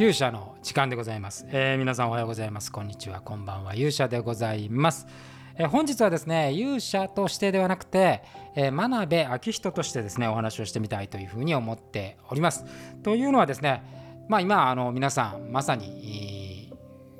勇者の時間でございます、えー、皆さんおはようございます。こんにちは。こんばんは。勇者でございます、えー、本日はですね勇者としてではなくて、えー、真鍋明人としてですねお話をしてみたいというふうに思っております。というのはですねまあ今あの皆さんまさに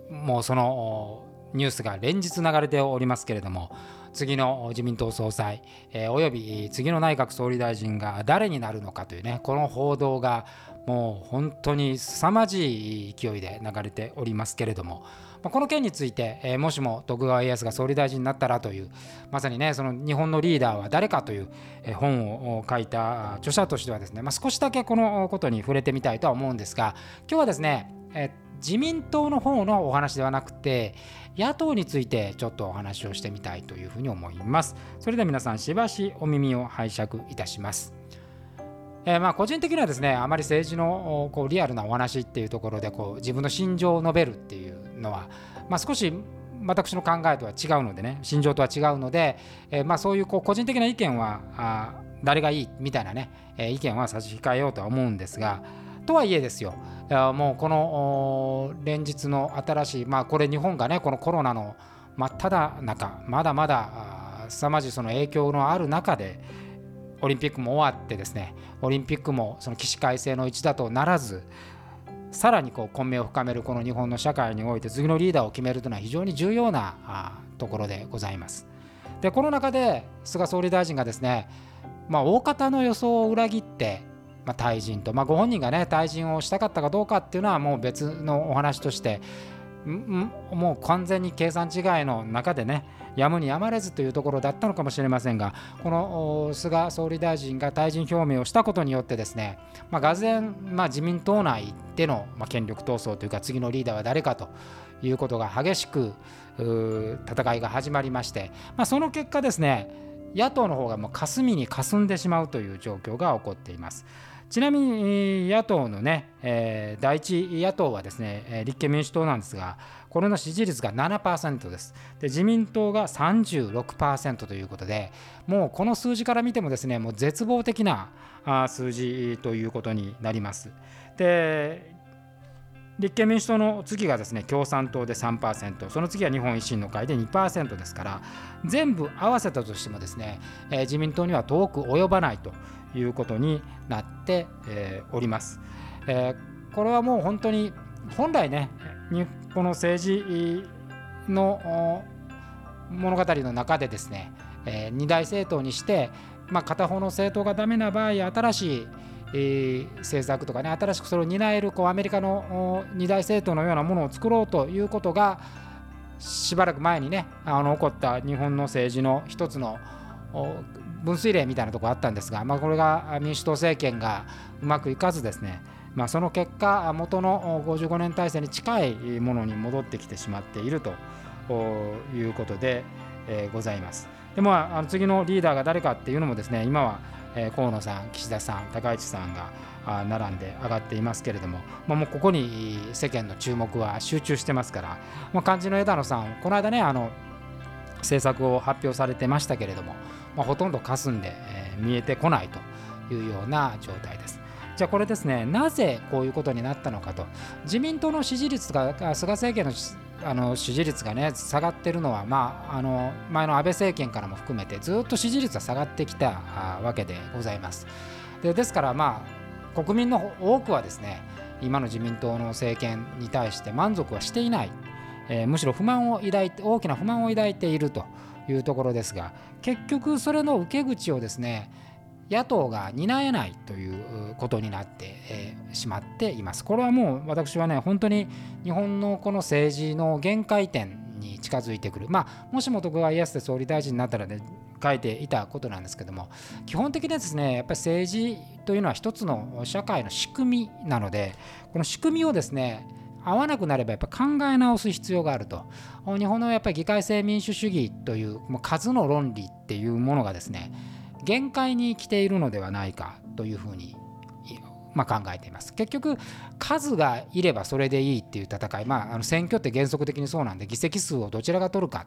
もうそのニュースが連日流れておりますけれども次の自民党総裁、えー、および次の内閣総理大臣が誰になるのかというねこの報道がもう本当に凄まじい勢いで流れておりますけれどもまこの件について、えー、もしも徳川家康が総理大臣になったらというまさにねその日本のリーダーは誰かという、え、本を書いた著者としてはですね、まあ、少しだけこのことに触れてみたいとは思うんですが今日はですね、えー自民党の方のお話ではなくて野党についてちょっとお話をしてみたいというふうに思います。それでは皆さんしばしお耳を拝借いたします。えー、まあ個人的にはですねあまり政治のこうリアルなお話っていうところでこう自分の心情を述べるっていうのは、まあ、少し私の考えとは違うのでね心情とは違うので、えー、まあそういうこう個人的な意見はあ誰がいいみたいなね、えー、意見は差し控えようとは思うんですがとはいえですよもうこの連日の新しい、まあ、これ日本がねこのコロナの真っ只中まだまだ凄まじいその影響のある中でオリンピックも終わってですねオリンピックもその起死回生の一だとならずさらにこう混迷を深めるこの日本の社会において次のリーダーを決めるというのは非常に重要なところでございます。でこの中で菅総理大臣がですね、まあ、大方の予想を裏切ってまあ、退陣と、まあ、ご本人がね退陣をしたかったかどうかっていうのはもう別のお話としてもう完全に計算違いの中でねやむにやまれずというところだったのかもしれませんがこの菅総理大臣が退陣表明をしたことによってですね、まあ、がぜん、まあ、自民党内での、権力闘争というか次のリーダーは誰かということが激しく戦いが始まりまして、まあ、その結果ですね野党の方がもう霞に霞んでしまうという状況が起こっています。ちなみに野党のね、えー、第一野党はですね、立憲民主党なんですが、これの支持率が7%です。で、自民党が36%ということで、もうこの数字から見てもですね、もう絶望的な数字ということになります。で、立憲民主党の次がですね共産党で3%その次は日本維新の会で2%ですから全部合わせたとしてもですね、えー、自民党には遠く及ばないということになって、おります、これはもう本当に本来ねこの政治の物語の中でですね、二大政党にして、まあ、片方の政党がダメな場合新しい、政策とかね新しくそれを担えるこうアメリカの二大政党のようなものを作ろうということがしばらく前にねあの起こった日本の政治の一つの分水嶺みたいなところあったんですが、まあ、これが民主党政権がうまくいかずですね、まあ、その結果元の55年体制に近いものに戻ってきてしまっているということで、ございます。でもあの次のリーダーが誰かっていうのもですね今は河野さん、岸田さん、高市さんが並んで上がっていますけれども、まあ、もうここに世間の注目は集中してますから、まあ、漢字の枝野さん、この間ね、あの政策を発表されてましたけれども、まあ、ほとんど霞んで、えー、見えてこないというような状態です。じゃあこれですね、なぜこういうことになったのかと、自民党の支持率が菅政権のあの支持率がね下がってるのは、まあ、あの前の安倍政権からも含めてずっと支持率は下がってきたわけでございます。でですから、まあ、国民の多くはですね今の自民党の政権に対して満足はしていない、えー、むしろ不満を抱いて大きな不満を抱いているというところですが結局それの受け口をですね野党が担えないということになって、しまっています。これはもう私はね本当に日本のこの政治の限界点に近づいてくるまあもしも徳川家康で総理大臣になったらね書いていたことなんですけども基本的にですねやっぱり政治というのは一つの社会の仕組みなのでこの仕組みをですね合わなくなればやっぱ考え直す必要があると。日本のやっぱり議会制民主主義というもう数の論理っていうものがですね限界に来ているのではないかというふうにまあ、考えています。結局数がいればそれでいいっていう戦い、まあ、あの選挙って原則的にそうなんで議席数をどちらが取るか、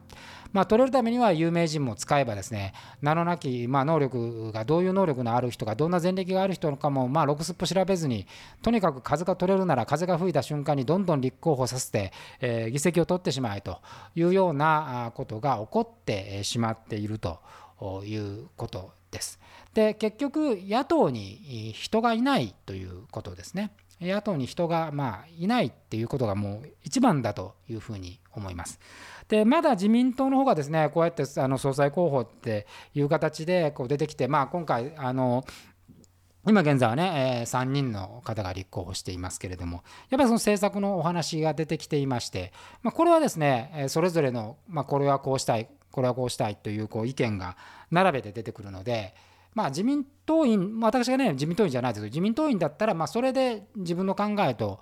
まあ、取れるためには有名人も使えばですね名のなき、まあ、能力がどういう能力のある人がどんな前歴がある人かも、まあ、ロクスッポ調べずにとにかく数が取れるなら風が吹いた瞬間にどんどん立候補させて、えー、議席を取ってしまえというようなことが起こってしまっているということです。で結局野党に人がいないということですね。野党に人がまあいないっていうことがもう一番だというふうに思います。でまだ自民党の方がですねこうやってあの総裁候補っていう形でこう出てきて、まあ、今回あの今現在はね、え、3人の方が立候補していますけれども、やっぱりその政策のお話が出てきていまして、ま、これはですね、それぞれの、ま、これはこうしたい、これはこうしたいというこう意見が並べて出てくるので、まあ、自民党員、私がね、自民党員じゃないですけど、自民党員だったら、まあ、それで自分の考えと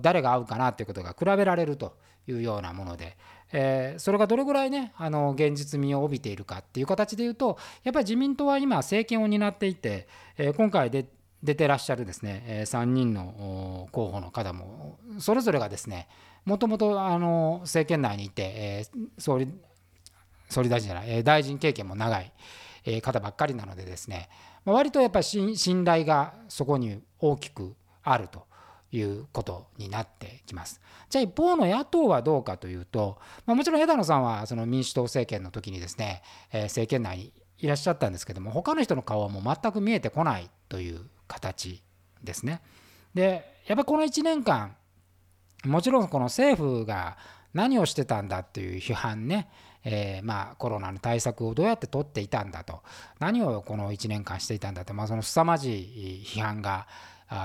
誰が合うかなということが比べられるというようなもので、えー、それがどれぐらいね、あの現実味を帯びているかっていう形で言うと、やっぱり自民党は今、政権を担っていて、えー、今回で出てらっしゃるですね、えー、3人の候補の方も、それぞれがですね、もともと政権内にいて、えー、総理総理大臣じゃない、大臣経験も長い。方ばっかりなのでですねまあ割とやっぱり信頼がそこに大きくあるということになってきます。じゃあ一方の野党はどうかというと、まあ、もちろん枝野さんはその民主党政権の時にですね、えー、政権内にいらっしゃったんですけども他の人の顔はもう全く見えてこないという形ですね。でやっぱこの1年間もちろんこの政府が何をしてたんだっていう批判ねえー、まあ、コロナの対策をどうやって取っていたんだと。何をこの1年間していたんだと、まあ、その凄まじい批判が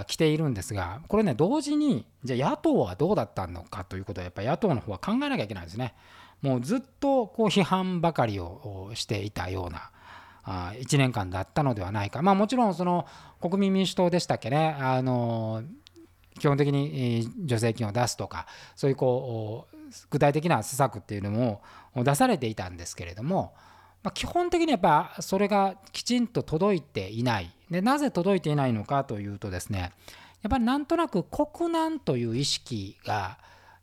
来ているんですがこれね同時にじゃあ野党はどうだったのかということはやっぱり野党の方は考えなきゃいけないですね。もうずっとこう批判ばかりをしていたような1年間だったのではないか、まあ、もちろんその国民民主党でしたっけね。あの基本的に助成金を出すとかそういうこう具体的な施策っていうのも出されていたんですけれども、まあ、基本的にやっぱそれがきちんと届いていない。でなぜ届いていないのかというとですねやっぱりなんとなく国難という意識が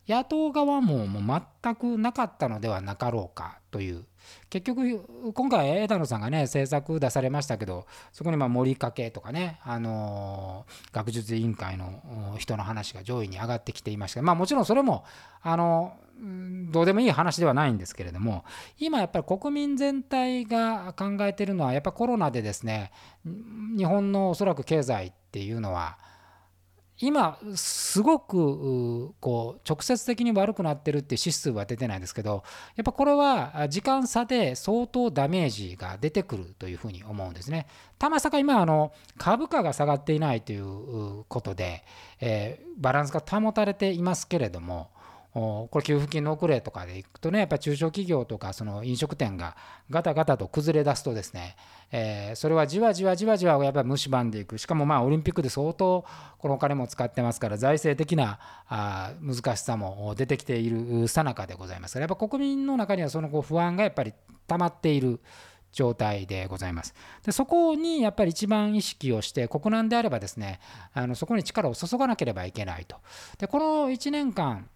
野党側ももう全くなかったのではなかろうかという結局今回枝野さんがね政策出されましたけどそこにまあ森かけとかね、あの、学術委員会の人の話が上位に上がってきていました。まあもちろんそれもあのどうでもいい話ではないんですけれども今やっぱり国民全体が考えてるのはやっぱコロナでですね日本のおそらく経済っていうのは今すごくこう直接的に悪くなってるって指数は出てないですけどやっぱこれは時間差で相当ダメージが出てくるというふうに思うんですね。たまさか今あの株価が下がっていないということで、え、バランスが保たれていますけれどもこれ給付金の遅れとかでいくとねやっぱり中小企業とかその飲食店がガタガタと崩れ出すとですね、えー、それはじわじわじわじわやっぱり蝕んでいくしかもまあオリンピックで相当このお金も使ってますから財政的なあ難しさも出てきているさなかでございますからやっぱ国民の中にはそのこう不安がやっぱり溜まっている状態でございます。でそこにやっぱり一番意識をして国難であればですねあのそこに力を注がなければいけないと。でこの1年間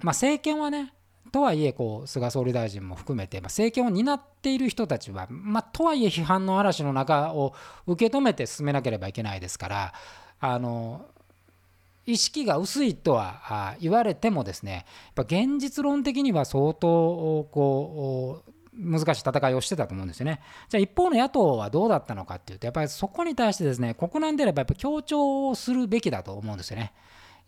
まあ、政権はねとはいえこう菅総理大臣も含めて、まあ、政権を担っている人たちは、まあ、とはいえ批判の嵐の中を受け止めて進めなければいけないですからあの意識が薄いとは言われてもですねやっぱ現実論的には相当こう難しい戦いをしてたと思うんですよね。じゃあ一方の野党はどうだったのかっていうとやっぱりそこに対してですね国難であればやっぱ強調をするべきだと思うんですよね。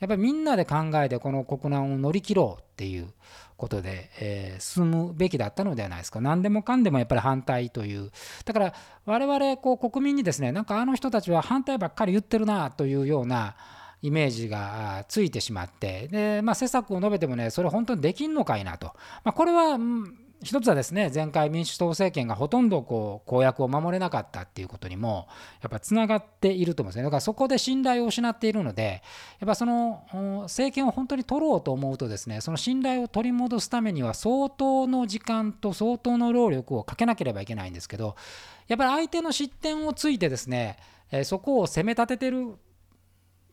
やっぱりみんなで考えてこの国難を乗り切ろうっていうことで、えー、進むべきだったのではないですか。何でもかんでもやっぱり反対という。だから我々こう国民にですね、なんかあの人たちは反対ばっかり言ってるなというようなイメージがついてしまって、で、まあ、施策を述べてもね、それ本当にできんのかいなと。まあ、これは、一つはですね前回民主党政権がほとんどこう公約を守れなかったっていうことにもやっぱつながっていると思うんですね。だからそこで信頼を失っているのでやっぱその政権を本当に取ろうと思うとですねその信頼を取り戻すためには相当の時間と相当の労力をかけなければいけないんですけどやっぱり相手の失点をついてですねそこを攻め立ててる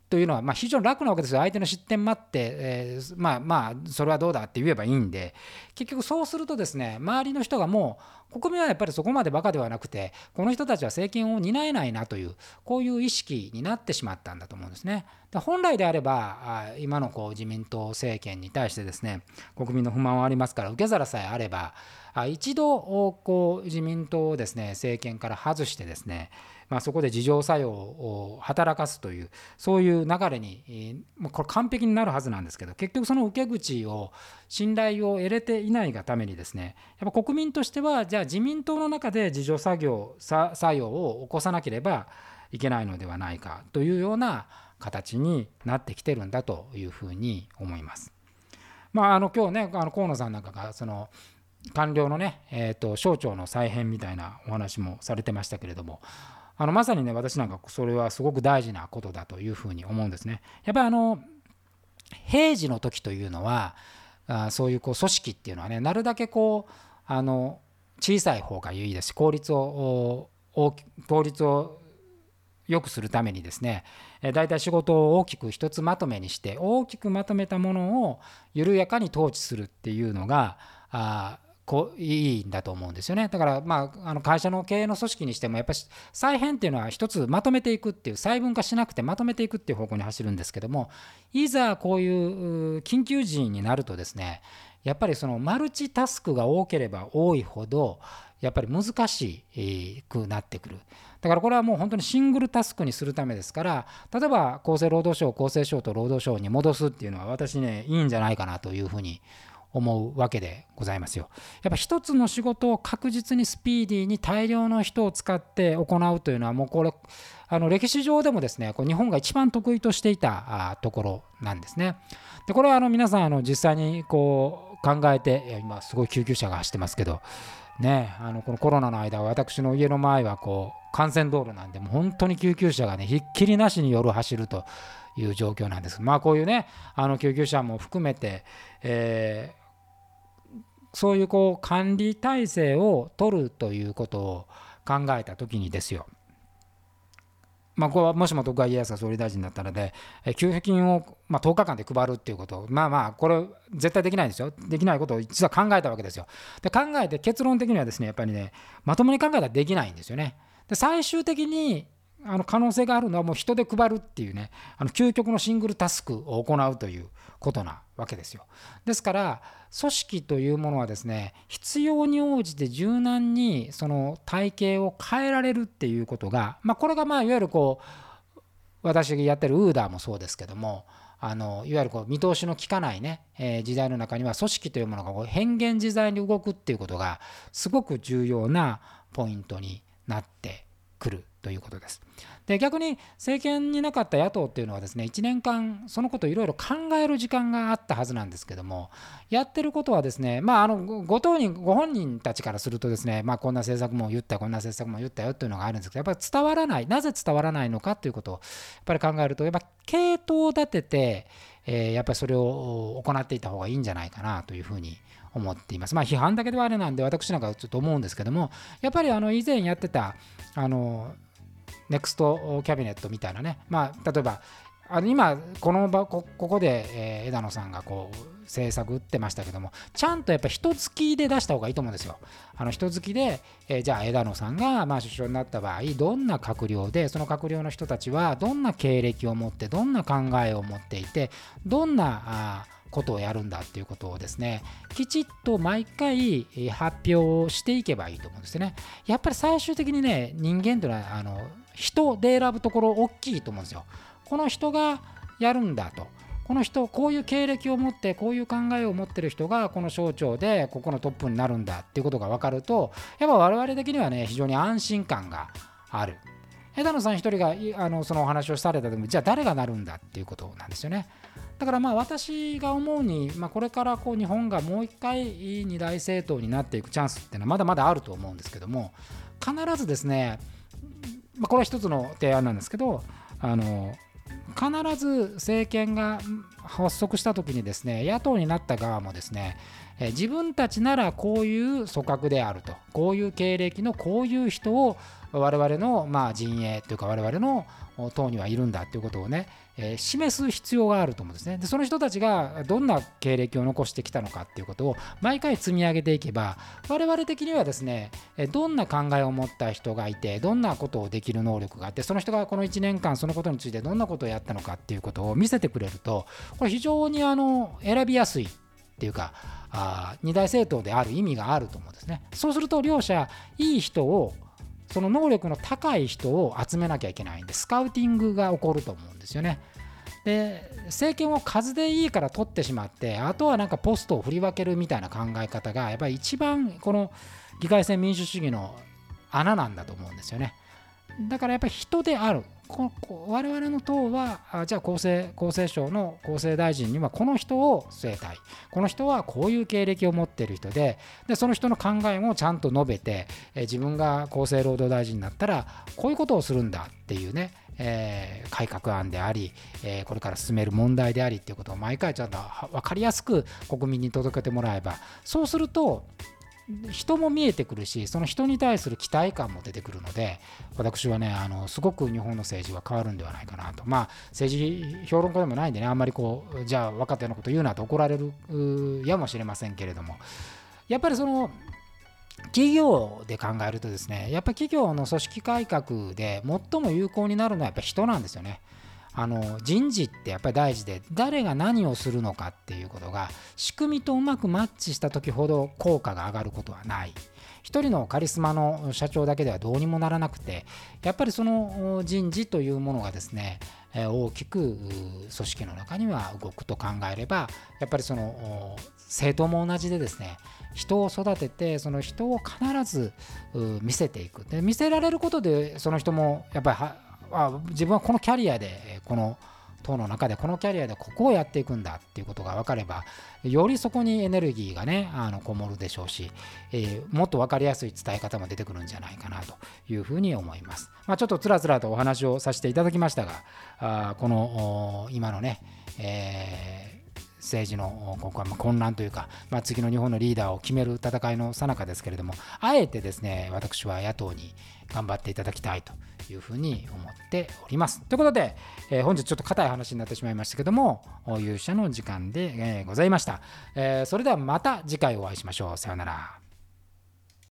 というのは、まあ、非常に楽なわけですよ相手の失点待って、えー、まあまあそれはどうだって言えばいいんで結局そうするとですね周りの人がもう国民はやっぱりそこまでバカではなくてこの人たちは政権を担えないなというこういう意識になってしまったんだと思うんですね。本来であれば今のこう自民党政権に対してですね国民の不満はありますから受け皿さえあれば一度こう自民党をですね政権から外してですねまあ、そこで自浄作用を働かすというそういう流れに、まあ、これ完璧になるはずなんですけど結局その受け口を信頼を得れていないがためにですねやっぱ国民としてはじゃあ自民党の中で自浄作業作用を起こさなければいけないのではないかというような形になってきてるんだというふうに思います。まあ、あの今日ねあの河野さんなんかがその官僚のね、えーと省庁の再編みたいなお話もされてましたけれどもあのまさにね私なんかそれはすごく大事なことだというふうに思うんですね。やっぱりあの平時の時というのはあそういうこう組織っていうのはねなるだけこうあの小さい方がいいですし効率を効率を良くするためにですね大体仕事を大きく一つまとめにして大きくまとめたものを緩やかに統治するっていうのがあこいいんだと思うんですよねだから、まあ、あの会社の経営の組織にしてもやっぱり再編っていうのは一つまとめていくっていう細分化しなくてまとめていくっていう方向に走るんですけどもいざこういう緊急時になるとですねやっぱりそのマルチタスクが多ければ多いほどやっぱり難しくなってくる。だからこれはもう本当にシングルタスクにするためですから例えば厚生労働省厚生省と労働省に戻すっていうのは私ねいいんじゃないかなというふうに思うわけでございますよ。やっぱ一つの仕事を確実にスピーディーに大量の人を使って行うというのはもうこれあの歴史上でもですねこう日本が一番得意としていたところなんですね。でこれはあの皆さんあの実際にこう考えて今すごい救急車が走ってますけどねあのこのコロナの間私の家の前はこう幹線道路なんでもう本当に救急車がねひっきりなしに夜走るという状況なんですまあこういうねあの救急車も含めて、えーそういうこう管理体制を取るということを考えた時にですよまあ、これはもしも徳川家康が総理大臣だったので、給付金をま10日間で配るっていうことまあまあ、これ、絶対できないですよ。できないことを実は考えたわけですよ。で、考えて結論的にはですね、やっぱりね、まともに考えたらできないんですよね。で、最終的にあの可能性があるのはもう人で配るっていうね、あの究極のシングルタスクを行うということなわけですよ。ですから、組織というものはですね必要に応じて柔軟にその体系を変えられるっていうことが、まあ、これがまあいわゆるこう私がやってるウーダーもそうですけどもあのいわゆるこう見通しの利かないね、え、時代の中には組織というものがこう変幻自在に動くっていうことがすごく重要なポイントになってくるということです。で逆に政権になかった野党っていうのはですね1年間そのことをいろいろ考える時間があったはずなんですけどもやってることはですねまああのご当人ご本人たちからするとですねまあこんな政策も言ったこんな政策も言ったよっていうのがあるんですけどやっぱり伝わらないなぜ伝わらないのかということをやっぱり考えるとやっぱ系統を立てて、え、やっぱりそれを行っていた方がいいんじゃないかなというふうに思っています。まあ批判だけではあれなんで私なんかちょっと思うんですけどもやっぱりあの以前やってたあのネクストキャビネットみたいなね、まあ、例えばあの今この場ここで、えー、枝野さんがこう政策打ってましたけどもちゃんとやっぱ人付きで出した方がいいと思うんですよ。あの人付きで、えー、じゃあ枝野さんがまあ首相になった場合どんな閣僚でその閣僚の人たちはどんな経歴を持ってどんな考えを持っていてどんなあことをやるんだっていうことをですねきちっと毎回発表していけばいいと思うんですよねやっぱり最終的にね人間というのはあの人で選ぶところ大きいと思うんですよ。この人がやるんだと。この人こういう経歴を持ってこういう考えを持ってる人がこの省庁でここのトップになるんだっていうことが分かるとやっぱ我々的にはね非常に安心感がある。枝野さん一人があのそのお話をされた時もじゃあ誰がなるんだっていうことなんですよね。だからまあ私が思うに、まあ、これからこう日本がもう一回二大政党になっていくチャンスっていうのはまだまだあると思うんですけども必ずですね、まあ、これは一つの提案なんですけどあの必ず政権が発足した時にですね野党になった側もですね自分たちならこういう組閣であるとこういう経歴のこういう人を我々のまあ陣営というか我々の党にはいるんだということをね、示す必要があると思うんですね。でその人たちがどんな経歴を残してきたのかっていうことを毎回積み上げていけば我々的にはですねどんな考えを持った人がいてどんなことをできる能力があってその人がこの1年間そのことについてどんなことをやったのかっていうことを見せてくれるとこれ非常にあの選びやすいっていうかあ二大政党である意味があると思うんですね。そうすると両者いい人をその能力の高い人を集めなきゃいけないんでスカウティングが起こると思うんですよね。で政権を数でいいから取ってしまってあとはなんかポストを振り分けるみたいな考え方がやっぱり一番この議会制民主主義の穴なんだと思うんですよね。だからやっぱり人であるここ我々の党はあじゃあ厚生厚生省の厚生大臣にはこの人を据えたい。この人はこういう経歴を持っている人ででその人の考えもちゃんと述べてえ自分が厚生労働大臣になったらこういうことをするんだっていうねえー、改革案であり、えー、これから進める問題でありっていうことを毎回ちゃんと分かりやすく国民に届けてもらえばそうすると人も見えてくるしその人に対する期待感も出てくるので私はねあのすごく日本の政治は変わるんではないかなとまあ政治評論家でもないんでねあんまりこうじゃあ若手のこと言うなと怒られるやもしれませんけれどもやっぱりその企業で考えるとですねやっぱり企業の組織改革で最も有効になるのはやっぱ人なんですよね。あの人事ってやっぱり大事で誰が何をするのかっていうことが仕組みとうまくマッチした時ほど効果が上がることはない。一人のカリスマの社長だけではどうにもならなくてやっぱりその人事というものがですね大きく組織の中には動くと考えればやっぱりその政党も同じでですね人を育ててその人を必ず見せていく。で見せられることでその人もやっぱりあ自分はこのキャリアでこの党の中でこのキャリアでここをやっていくんだっていうことが分かればよりそこにエネルギーがねあのこもるでしょうし、えー、もっと分かりやすい伝え方も出てくるんじゃないかなというふうに思います。まあ、ちょっとつらつらとお話をさせていただきましたがあこの今のね、えー政治のここはま混乱というか、まあ、次の日本のリーダーを決める戦いの最中ですけれども、あえてですね、私は野党に頑張っていただきたいというふうに思っております。ということで、えー、本日ちょっと硬い話になってしまいましたけども、勇者の時間で、え、ございました、えー、それではまた次回お会いしましょう。さようなら。